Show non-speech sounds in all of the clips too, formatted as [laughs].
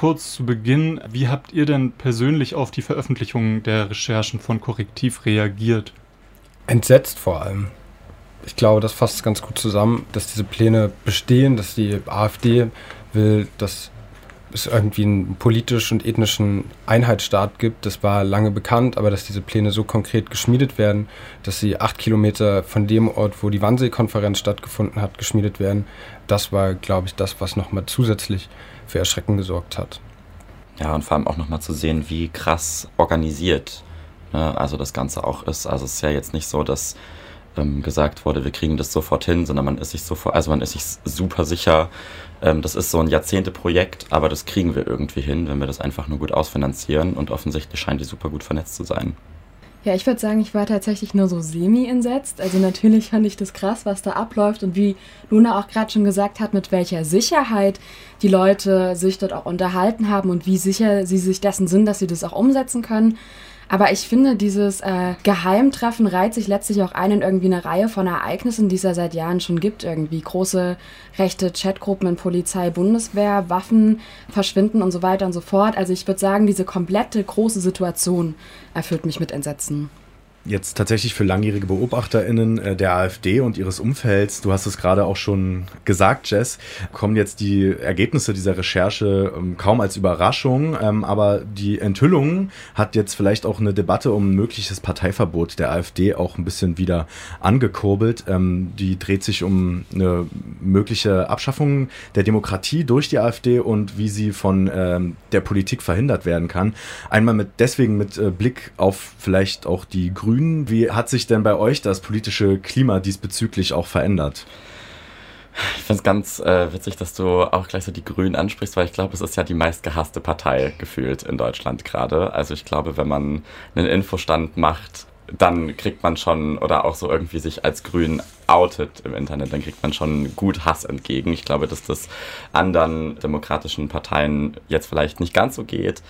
kurz zu Beginn, wie habt ihr denn persönlich auf die Veröffentlichung der Recherchen von Korrektiv reagiert? Entsetzt vor allem. Ich glaube, das fasst ganz gut zusammen, dass diese Pläne bestehen, dass die AfD will, dass es irgendwie einen politischen und ethnischen Einheitsstaat gibt. Das war lange bekannt, aber dass diese Pläne so konkret geschmiedet werden, dass sie acht Kilometer von dem Ort, wo die Wannsee-Konferenz stattgefunden hat, geschmiedet werden, das war, glaube ich, das, was nochmal zusätzlich für Erschrecken gesorgt hat. Ja, und vor allem auch nochmal zu sehen, wie krass organisiert ne, also das Ganze auch ist. Also es ist ja jetzt nicht so, dass ähm, gesagt wurde, wir kriegen das sofort hin, sondern man ist sich sofort, also man ist sich super sicher, ähm, das ist so ein Jahrzehnteprojekt, aber das kriegen wir irgendwie hin, wenn wir das einfach nur gut ausfinanzieren und offensichtlich scheint die super gut vernetzt zu sein. Ja, ich würde sagen, ich war tatsächlich nur so semi-entsetzt. Also natürlich fand ich das krass, was da abläuft und wie Luna auch gerade schon gesagt hat, mit welcher Sicherheit die Leute sich dort auch unterhalten haben und wie sicher sie sich dessen sind, dass sie das auch umsetzen können. Aber ich finde, dieses äh, Geheimtreffen reiht sich letztlich auch ein in irgendwie eine Reihe von Ereignissen, die es ja seit Jahren schon gibt. Irgendwie große rechte Chatgruppen in Polizei, Bundeswehr, Waffen verschwinden und so weiter und so fort. Also ich würde sagen, diese komplette große Situation erfüllt mich mit Entsetzen jetzt tatsächlich für langjährige BeobachterInnen äh, der AfD und ihres Umfelds, du hast es gerade auch schon gesagt, Jess, kommen jetzt die Ergebnisse dieser Recherche ähm, kaum als Überraschung, ähm, aber die Enthüllung hat jetzt vielleicht auch eine Debatte um ein mögliches Parteiverbot der AfD auch ein bisschen wieder angekurbelt. Ähm, die dreht sich um eine mögliche Abschaffung der Demokratie durch die AfD und wie sie von der Politik verhindert werden kann. Einmal mit deswegen mit äh, Blick auf vielleicht auch die Grünen Grünen. Wie hat sich denn bei euch das politische Klima diesbezüglich auch verändert? Ich finde es ganz äh, witzig, dass du auch gleich so die Grünen ansprichst, weil ich glaube, es ist ja die meistgehasste Partei gefühlt in Deutschland gerade. Also ich glaube, wenn man einen Infostand macht, dann kriegt man schon oder auch so irgendwie sich als Grün outet im Internet, dann kriegt man schon gut Hass entgegen. Ich glaube, dass das anderen demokratischen Parteien jetzt vielleicht nicht ganz so geht.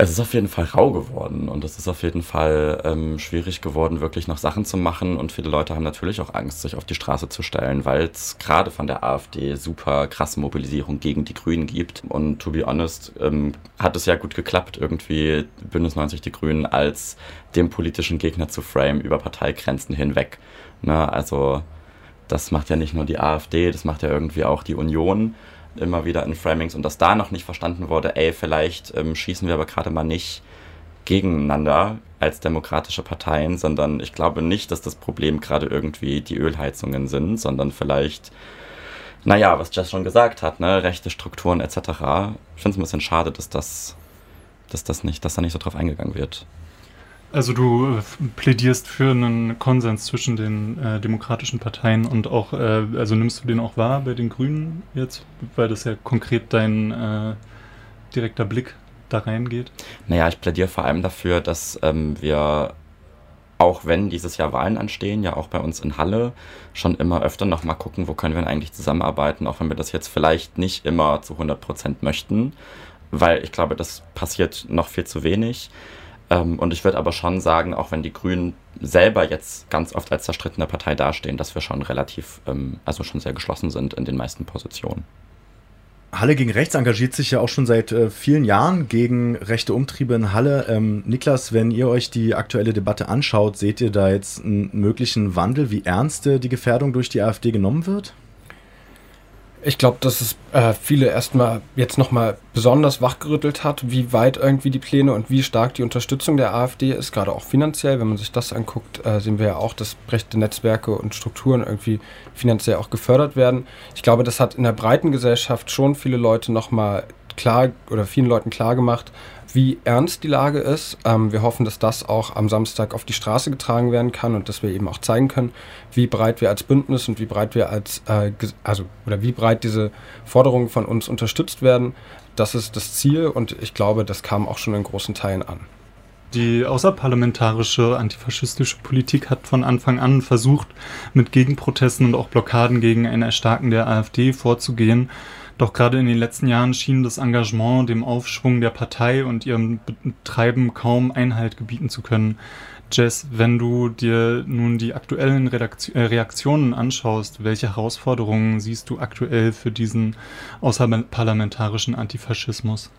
Es ist auf jeden Fall rau geworden und es ist auf jeden Fall ähm, schwierig geworden, wirklich noch Sachen zu machen. Und viele Leute haben natürlich auch Angst, sich auf die Straße zu stellen, weil es gerade von der AfD super krasse Mobilisierung gegen die Grünen gibt. Und to be honest, ähm, hat es ja gut geklappt, irgendwie Bündnis 90 die Grünen als dem politischen Gegner zu frame über Parteigrenzen hinweg. Ne? Also das macht ja nicht nur die AfD, das macht ja irgendwie auch die Union immer wieder in Framings und dass da noch nicht verstanden wurde, ey, vielleicht ähm, schießen wir aber gerade mal nicht gegeneinander als demokratische Parteien, sondern ich glaube nicht, dass das Problem gerade irgendwie die Ölheizungen sind, sondern vielleicht, naja, was Jess schon gesagt hat, ne, rechte Strukturen etc. Ich finde es ein bisschen schade, dass das, dass das nicht, dass da nicht so drauf eingegangen wird. Also du äh, plädierst für einen Konsens zwischen den äh, demokratischen Parteien und auch, äh, also nimmst du den auch wahr bei den Grünen jetzt, weil das ja konkret dein äh, direkter Blick da reingeht? Naja, ich plädiere vor allem dafür, dass ähm, wir, auch wenn dieses Jahr Wahlen anstehen, ja auch bei uns in Halle, schon immer öfter nochmal gucken, wo können wir denn eigentlich zusammenarbeiten, auch wenn wir das jetzt vielleicht nicht immer zu 100 Prozent möchten, weil ich glaube, das passiert noch viel zu wenig. Ähm, und ich würde aber schon sagen, auch wenn die Grünen selber jetzt ganz oft als zerstrittene Partei dastehen, dass wir schon relativ, ähm, also schon sehr geschlossen sind in den meisten Positionen. Halle gegen Rechts engagiert sich ja auch schon seit äh, vielen Jahren gegen rechte Umtriebe in Halle. Ähm, Niklas, wenn ihr euch die aktuelle Debatte anschaut, seht ihr da jetzt einen möglichen Wandel, wie ernst die Gefährdung durch die AfD genommen wird? Ich glaube, dass es äh, viele erstmal jetzt nochmal besonders wachgerüttelt hat, wie weit irgendwie die Pläne und wie stark die Unterstützung der AfD ist, gerade auch finanziell. Wenn man sich das anguckt, äh, sehen wir ja auch, dass rechte Netzwerke und Strukturen irgendwie finanziell auch gefördert werden. Ich glaube, das hat in der breiten Gesellschaft schon viele Leute nochmal klar oder vielen Leuten klar gemacht, wie ernst die Lage ist. Ähm, wir hoffen, dass das auch am Samstag auf die Straße getragen werden kann und dass wir eben auch zeigen können, wie breit wir als Bündnis und wie breit wir als, äh, also, oder wie breit diese Forderungen von uns unterstützt werden. Das ist das Ziel und ich glaube, das kam auch schon in großen Teilen an. Die außerparlamentarische antifaschistische Politik hat von Anfang an versucht, mit Gegenprotesten und auch Blockaden gegen ein Erstarken der AfD vorzugehen. Doch gerade in den letzten Jahren schien das Engagement dem Aufschwung der Partei und ihrem Betreiben kaum Einhalt gebieten zu können. Jess, wenn du dir nun die aktuellen Redaktion, äh, Reaktionen anschaust, welche Herausforderungen siehst du aktuell für diesen außerparlamentarischen Antifaschismus?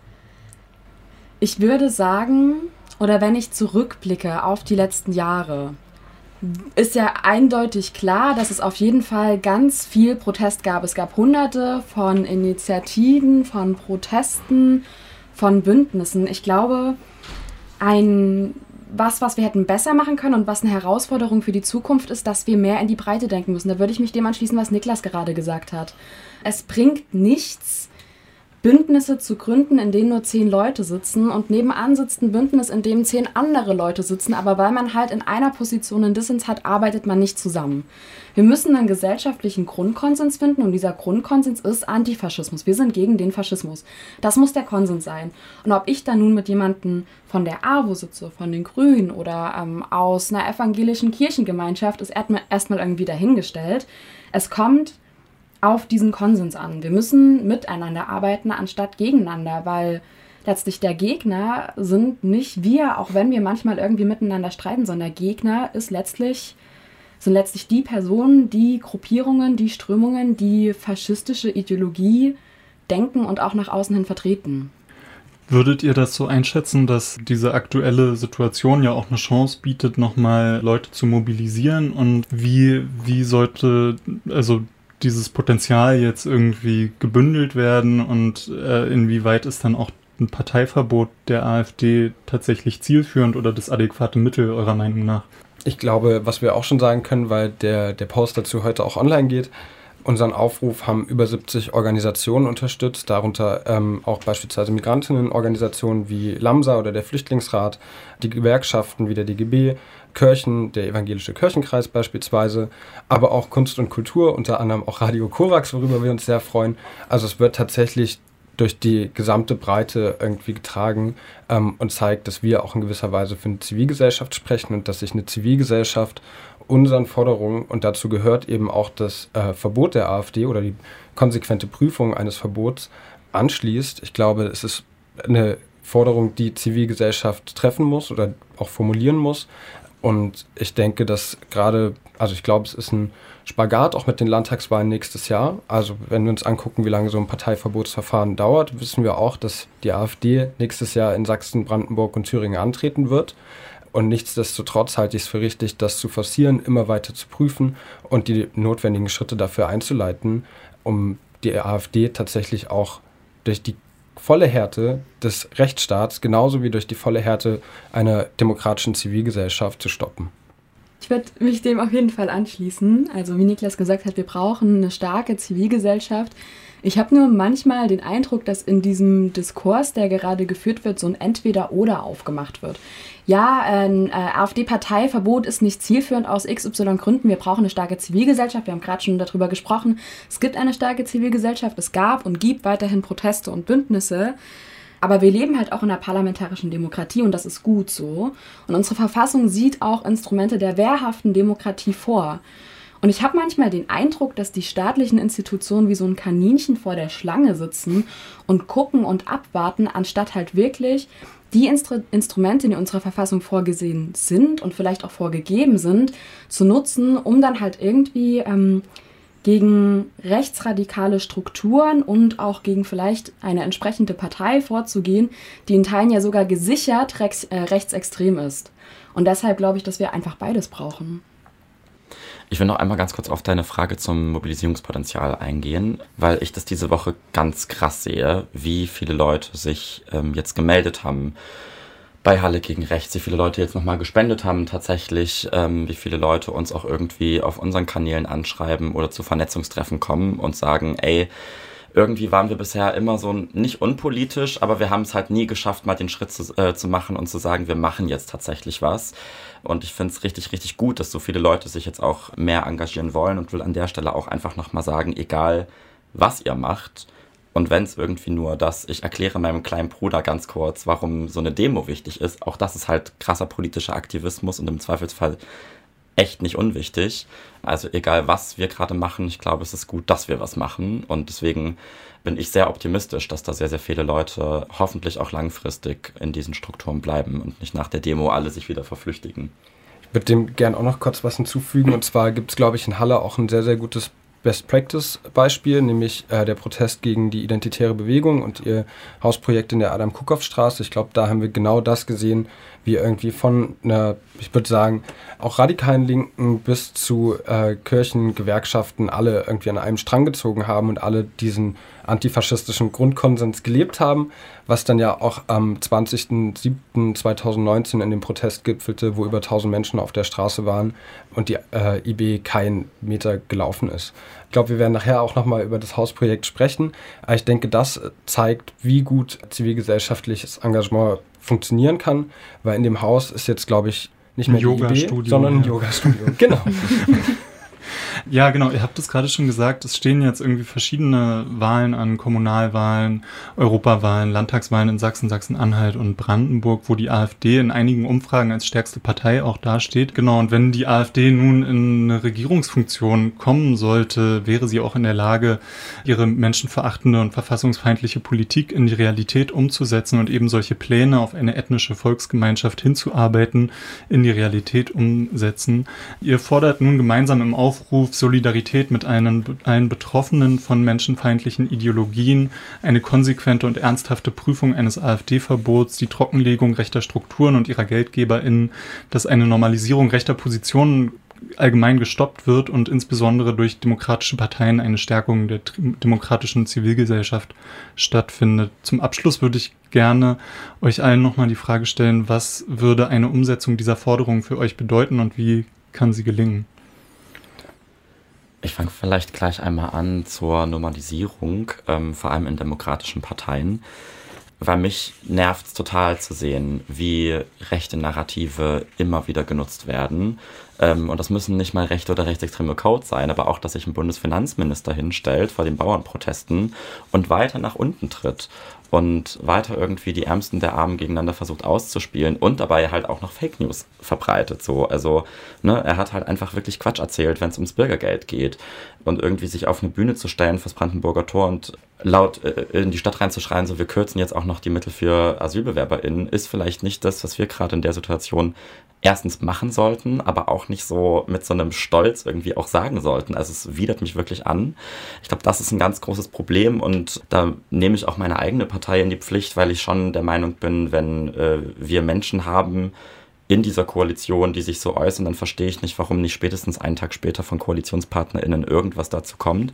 Ich würde sagen, oder wenn ich zurückblicke auf die letzten Jahre, ist ja eindeutig klar, dass es auf jeden Fall ganz viel Protest gab. Es gab hunderte von Initiativen, von Protesten, von Bündnissen. Ich glaube, ein was, was wir hätten besser machen können und was eine Herausforderung für die Zukunft ist, dass wir mehr in die Breite denken müssen. Da würde ich mich dem anschließen, was Niklas gerade gesagt hat. Es bringt nichts, Bündnisse zu gründen, in denen nur zehn Leute sitzen und nebenan sitzt ein Bündnis, in dem zehn andere Leute sitzen, aber weil man halt in einer Position einen Dissens hat, arbeitet man nicht zusammen. Wir müssen einen gesellschaftlichen Grundkonsens finden und dieser Grundkonsens ist Antifaschismus. Wir sind gegen den Faschismus. Das muss der Konsens sein. Und ob ich da nun mit jemandem von der AWO sitze, von den Grünen oder ähm, aus einer evangelischen Kirchengemeinschaft, ist erstmal irgendwie dahingestellt. Es kommt auf diesen Konsens an. Wir müssen miteinander arbeiten, anstatt gegeneinander, weil letztlich der Gegner sind nicht wir, auch wenn wir manchmal irgendwie miteinander streiten, sondern der Gegner ist letztlich, sind letztlich die Personen, die Gruppierungen, die Strömungen, die faschistische Ideologie denken und auch nach außen hin vertreten. Würdet ihr das so einschätzen, dass diese aktuelle Situation ja auch eine Chance bietet, nochmal Leute zu mobilisieren? Und wie, wie sollte, also dieses Potenzial jetzt irgendwie gebündelt werden und äh, inwieweit ist dann auch ein Parteiverbot der AfD tatsächlich zielführend oder das adäquate Mittel eurer Meinung nach? Ich glaube, was wir auch schon sagen können, weil der, der Post dazu heute auch online geht, unseren Aufruf haben über 70 Organisationen unterstützt, darunter ähm, auch beispielsweise Migrantinnenorganisationen wie LAMSA oder der Flüchtlingsrat, die Gewerkschaften wie der DGB, Kirchen, der evangelische Kirchenkreis beispielsweise, aber auch Kunst und Kultur, unter anderem auch Radio Korax, worüber wir uns sehr freuen. Also es wird tatsächlich durch die gesamte Breite irgendwie getragen ähm, und zeigt, dass wir auch in gewisser Weise für eine Zivilgesellschaft sprechen und dass sich eine Zivilgesellschaft unseren Forderungen, und dazu gehört eben auch das äh, Verbot der AfD oder die konsequente Prüfung eines Verbots, anschließt. Ich glaube, es ist eine Forderung, die Zivilgesellschaft treffen muss oder auch formulieren muss. Und ich denke, dass gerade, also ich glaube, es ist ein Spagat auch mit den Landtagswahlen nächstes Jahr. Also wenn wir uns angucken, wie lange so ein Parteiverbotsverfahren dauert, wissen wir auch, dass die AfD nächstes Jahr in Sachsen, Brandenburg und Thüringen antreten wird. Und nichtsdestotrotz halte ich es für richtig, das zu forcieren, immer weiter zu prüfen und die notwendigen Schritte dafür einzuleiten, um die AfD tatsächlich auch durch die volle Härte des Rechtsstaats genauso wie durch die volle Härte einer demokratischen Zivilgesellschaft zu stoppen. Ich würde mich dem auf jeden Fall anschließen. Also wie Niklas gesagt hat, wir brauchen eine starke Zivilgesellschaft. Ich habe nur manchmal den Eindruck, dass in diesem Diskurs, der gerade geführt wird, so ein Entweder-Oder aufgemacht wird. Ja, ein äh, AfD-Parteiverbot ist nicht zielführend aus XY Gründen. Wir brauchen eine starke Zivilgesellschaft. Wir haben gerade schon darüber gesprochen. Es gibt eine starke Zivilgesellschaft. Es gab und gibt weiterhin Proteste und Bündnisse. Aber wir leben halt auch in einer parlamentarischen Demokratie und das ist gut so. Und unsere Verfassung sieht auch Instrumente der wehrhaften Demokratie vor. Und ich habe manchmal den Eindruck, dass die staatlichen Institutionen wie so ein Kaninchen vor der Schlange sitzen und gucken und abwarten, anstatt halt wirklich die Instru Instrumente, die in unserer Verfassung vorgesehen sind und vielleicht auch vorgegeben sind, zu nutzen, um dann halt irgendwie ähm, gegen rechtsradikale Strukturen und auch gegen vielleicht eine entsprechende Partei vorzugehen, die in Teilen ja sogar gesichert rechts, äh, rechtsextrem ist. Und deshalb glaube ich, dass wir einfach beides brauchen. Ich will noch einmal ganz kurz auf deine Frage zum Mobilisierungspotenzial eingehen, weil ich das diese Woche ganz krass sehe, wie viele Leute sich ähm, jetzt gemeldet haben bei Halle gegen Rechts, wie viele Leute jetzt nochmal gespendet haben tatsächlich, ähm, wie viele Leute uns auch irgendwie auf unseren Kanälen anschreiben oder zu Vernetzungstreffen kommen und sagen, ey, irgendwie waren wir bisher immer so nicht unpolitisch, aber wir haben es halt nie geschafft, mal den Schritt zu, äh, zu machen und zu sagen, wir machen jetzt tatsächlich was. Und ich finde es richtig, richtig gut, dass so viele Leute sich jetzt auch mehr engagieren wollen und will an der Stelle auch einfach nochmal sagen, egal was ihr macht, und wenn es irgendwie nur das, ich erkläre meinem kleinen Bruder ganz kurz, warum so eine Demo wichtig ist, auch das ist halt krasser politischer Aktivismus und im Zweifelsfall echt nicht unwichtig. Also egal, was wir gerade machen, ich glaube, es ist gut, dass wir was machen. Und deswegen bin ich sehr optimistisch, dass da sehr, sehr viele Leute hoffentlich auch langfristig in diesen Strukturen bleiben und nicht nach der Demo alle sich wieder verflüchtigen. Ich würde dem gern auch noch kurz was hinzufügen. Und zwar gibt es, glaube ich, in Halle auch ein sehr, sehr gutes Best Practice Beispiel, nämlich äh, der Protest gegen die identitäre Bewegung und ihr Hausprojekt in der Adam-Kukow-Straße. Ich glaube, da haben wir genau das gesehen, wie irgendwie von einer, ich würde sagen, auch radikalen Linken bis zu äh, Kirchen, Gewerkschaften alle irgendwie an einem Strang gezogen haben und alle diesen antifaschistischen Grundkonsens gelebt haben, was dann ja auch am 20.07.2019 in dem Protest gipfelte, wo über 1000 Menschen auf der Straße waren und die äh, IB kein Meter gelaufen ist. Ich glaube, wir werden nachher auch nochmal über das Hausprojekt sprechen, aber ich denke, das zeigt, wie gut zivilgesellschaftliches Engagement funktionieren kann, weil in dem Haus ist jetzt, glaube ich, nicht mehr ein Yoga Studio, sondern ein ja. Yoga-Studio. Genau. [laughs] Ja, genau. Ihr habt es gerade schon gesagt. Es stehen jetzt irgendwie verschiedene Wahlen an, Kommunalwahlen, Europawahlen, Landtagswahlen in Sachsen, Sachsen-Anhalt und Brandenburg, wo die AfD in einigen Umfragen als stärkste Partei auch dasteht. Genau. Und wenn die AfD nun in eine Regierungsfunktion kommen sollte, wäre sie auch in der Lage, ihre menschenverachtende und verfassungsfeindliche Politik in die Realität umzusetzen und eben solche Pläne auf eine ethnische Volksgemeinschaft hinzuarbeiten, in die Realität umsetzen. Ihr fordert nun gemeinsam im Aufruf Aufruf, Solidarität mit einen, allen Betroffenen von menschenfeindlichen Ideologien, eine konsequente und ernsthafte Prüfung eines AfD-Verbots, die Trockenlegung rechter Strukturen und ihrer GeldgeberInnen, dass eine Normalisierung rechter Positionen allgemein gestoppt wird und insbesondere durch demokratische Parteien eine Stärkung der demokratischen Zivilgesellschaft stattfindet. Zum Abschluss würde ich gerne euch allen nochmal die Frage stellen, was würde eine Umsetzung dieser Forderung für euch bedeuten und wie kann sie gelingen? Ich fange vielleicht gleich einmal an zur Normalisierung, ähm, vor allem in demokratischen Parteien, weil mich nervt es total zu sehen, wie rechte Narrative immer wieder genutzt werden. Ähm, und das müssen nicht mal rechte oder rechtsextreme Codes sein, aber auch, dass sich ein Bundesfinanzminister hinstellt vor den Bauernprotesten und weiter nach unten tritt und weiter irgendwie die Ärmsten der Armen gegeneinander versucht auszuspielen und dabei halt auch noch Fake News verbreitet. So, also ne, er hat halt einfach wirklich Quatsch erzählt, wenn es ums Bürgergeld geht und irgendwie sich auf eine Bühne zu stellen fürs Brandenburger Tor und laut äh, in die Stadt reinzuschreien, so wir kürzen jetzt auch noch die Mittel für AsylbewerberInnen, ist vielleicht nicht das, was wir gerade in der Situation erstens machen sollten, aber auch nicht so mit so einem Stolz irgendwie auch sagen sollten. Also es widert mich wirklich an. Ich glaube, das ist ein ganz großes Problem und da nehme ich auch meine eigene Partei in die Pflicht, weil ich schon der Meinung bin, wenn äh, wir Menschen haben, in dieser Koalition, die sich so äußern, dann verstehe ich nicht, warum nicht spätestens einen Tag später von KoalitionspartnerInnen irgendwas dazu kommt.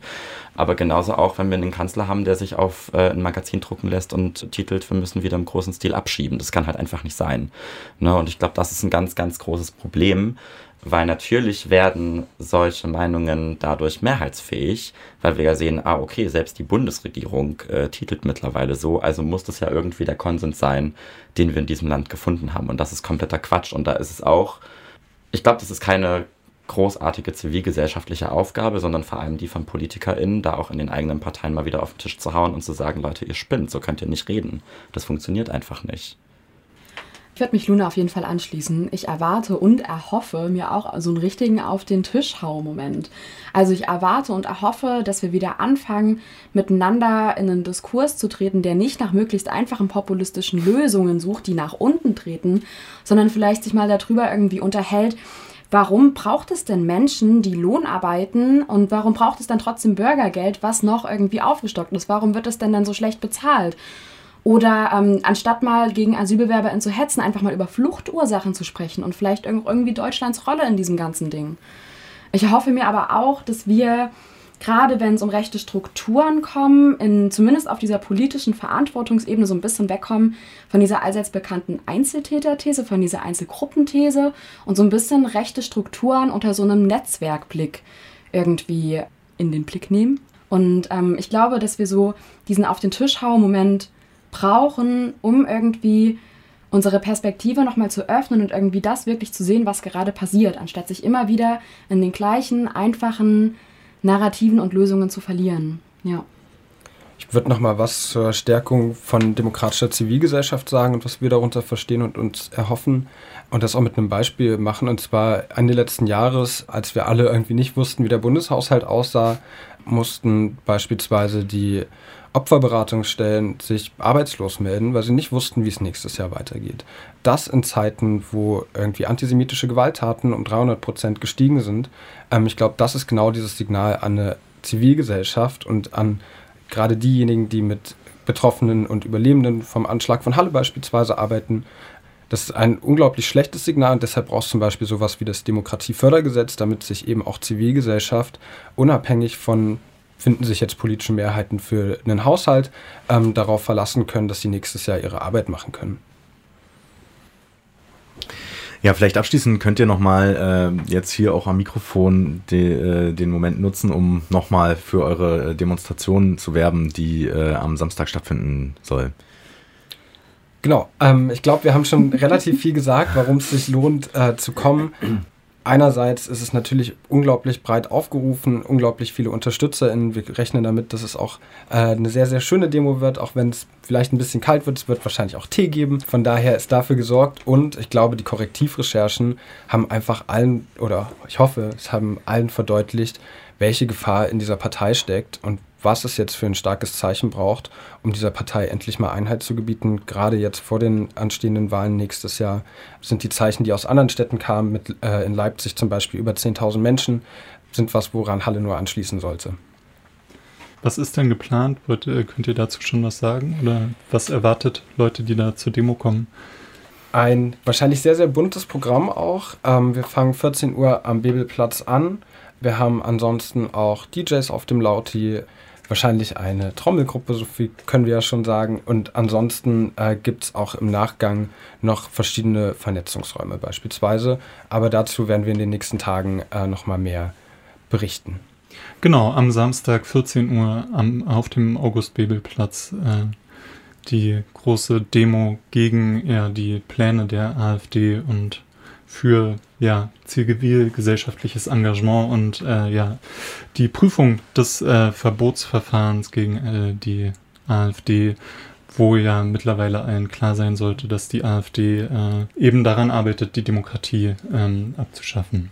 Aber genauso auch, wenn wir einen Kanzler haben, der sich auf äh, ein Magazin drucken lässt und titelt, wir müssen wieder im großen Stil abschieben. Das kann halt einfach nicht sein. Ne? Und ich glaube, das ist ein ganz, ganz großes Problem weil natürlich werden solche Meinungen dadurch mehrheitsfähig, weil wir ja sehen, ah, okay, selbst die Bundesregierung äh, titelt mittlerweile so, also muss das ja irgendwie der Konsens sein, den wir in diesem Land gefunden haben. Und das ist kompletter Quatsch. Und da ist es auch, ich glaube, das ist keine großartige zivilgesellschaftliche Aufgabe, sondern vor allem die von PolitikerInnen, da auch in den eigenen Parteien mal wieder auf den Tisch zu hauen und zu sagen, Leute, ihr spinnt, so könnt ihr nicht reden. Das funktioniert einfach nicht. Ich werde mich Luna auf jeden Fall anschließen. Ich erwarte und erhoffe mir auch so einen richtigen auf den Tisch hau Moment. Also ich erwarte und erhoffe, dass wir wieder anfangen, miteinander in einen Diskurs zu treten, der nicht nach möglichst einfachen populistischen Lösungen sucht, die nach unten treten, sondern vielleicht sich mal darüber irgendwie unterhält, warum braucht es denn Menschen, die Lohn arbeiten und warum braucht es dann trotzdem Bürgergeld, was noch irgendwie aufgestockt ist? Warum wird es denn dann so schlecht bezahlt? Oder ähm, anstatt mal gegen AsylbewerberInnen zu hetzen, einfach mal über Fluchtursachen zu sprechen und vielleicht irgendwie Deutschlands Rolle in diesem ganzen Ding. Ich hoffe mir aber auch, dass wir, gerade wenn es um rechte Strukturen kommen, in, zumindest auf dieser politischen Verantwortungsebene so ein bisschen wegkommen von dieser allseits bekannten Einzeltäterthese, von dieser Einzelgruppenthese und so ein bisschen rechte Strukturen unter so einem Netzwerkblick irgendwie in den Blick nehmen. Und ähm, ich glaube, dass wir so diesen auf den Tisch hauen Moment brauchen, um irgendwie unsere Perspektive nochmal zu öffnen und irgendwie das wirklich zu sehen, was gerade passiert, anstatt sich immer wieder in den gleichen einfachen Narrativen und Lösungen zu verlieren. Ja. Ich würde noch mal was zur Stärkung von demokratischer Zivilgesellschaft sagen und was wir darunter verstehen und uns erhoffen und das auch mit einem Beispiel machen. Und zwar Ende letzten Jahres, als wir alle irgendwie nicht wussten, wie der Bundeshaushalt aussah, mussten beispielsweise die Opferberatungsstellen sich arbeitslos melden, weil sie nicht wussten, wie es nächstes Jahr weitergeht. Das in Zeiten, wo irgendwie antisemitische Gewalttaten um 300 Prozent gestiegen sind. Ähm, ich glaube, das ist genau dieses Signal an eine Zivilgesellschaft und an gerade diejenigen, die mit Betroffenen und Überlebenden vom Anschlag von Halle beispielsweise arbeiten. Das ist ein unglaublich schlechtes Signal und deshalb braucht es zum Beispiel sowas wie das Demokratiefördergesetz, damit sich eben auch Zivilgesellschaft unabhängig von finden sich jetzt politische Mehrheiten für einen Haushalt, ähm, darauf verlassen können, dass sie nächstes Jahr ihre Arbeit machen können. Ja, vielleicht abschließend könnt ihr nochmal äh, jetzt hier auch am Mikrofon de, äh, den Moment nutzen, um nochmal für eure Demonstration zu werben, die äh, am Samstag stattfinden soll. Genau, ähm, ich glaube, wir haben schon [laughs] relativ viel gesagt, warum es sich lohnt äh, zu kommen einerseits ist es natürlich unglaublich breit aufgerufen, unglaublich viele UnterstützerInnen. Wir rechnen damit, dass es auch äh, eine sehr, sehr schöne Demo wird, auch wenn es vielleicht ein bisschen kalt wird. Es wird wahrscheinlich auch Tee geben. Von daher ist dafür gesorgt und ich glaube, die Korrektivrecherchen haben einfach allen, oder ich hoffe, es haben allen verdeutlicht, welche Gefahr in dieser Partei steckt und was es jetzt für ein starkes Zeichen braucht, um dieser Partei endlich mal Einheit zu gebieten. Gerade jetzt vor den anstehenden Wahlen nächstes Jahr sind die Zeichen, die aus anderen Städten kamen, mit, äh, in Leipzig zum Beispiel über 10.000 Menschen, sind was, woran Halle nur anschließen sollte. Was ist denn geplant? Äh, könnt ihr dazu schon was sagen? Oder was erwartet Leute, die da zur Demo kommen? Ein wahrscheinlich sehr, sehr buntes Programm auch. Ähm, wir fangen 14 Uhr am Bebelplatz an. Wir haben ansonsten auch DJs auf dem Lauti, wahrscheinlich eine Trommelgruppe, so viel können wir ja schon sagen. Und ansonsten äh, gibt es auch im Nachgang noch verschiedene Vernetzungsräume beispielsweise. Aber dazu werden wir in den nächsten Tagen äh, nochmal mehr berichten. Genau, am Samstag 14 Uhr am, auf dem August-Bebel-Platz äh, die große Demo gegen ja, die Pläne der AfD und für ja, zivilgesellschaftliches Engagement und äh, ja, die Prüfung des äh, Verbotsverfahrens gegen äh, die AfD, wo ja mittlerweile allen klar sein sollte, dass die AfD äh, eben daran arbeitet, die Demokratie ähm, abzuschaffen.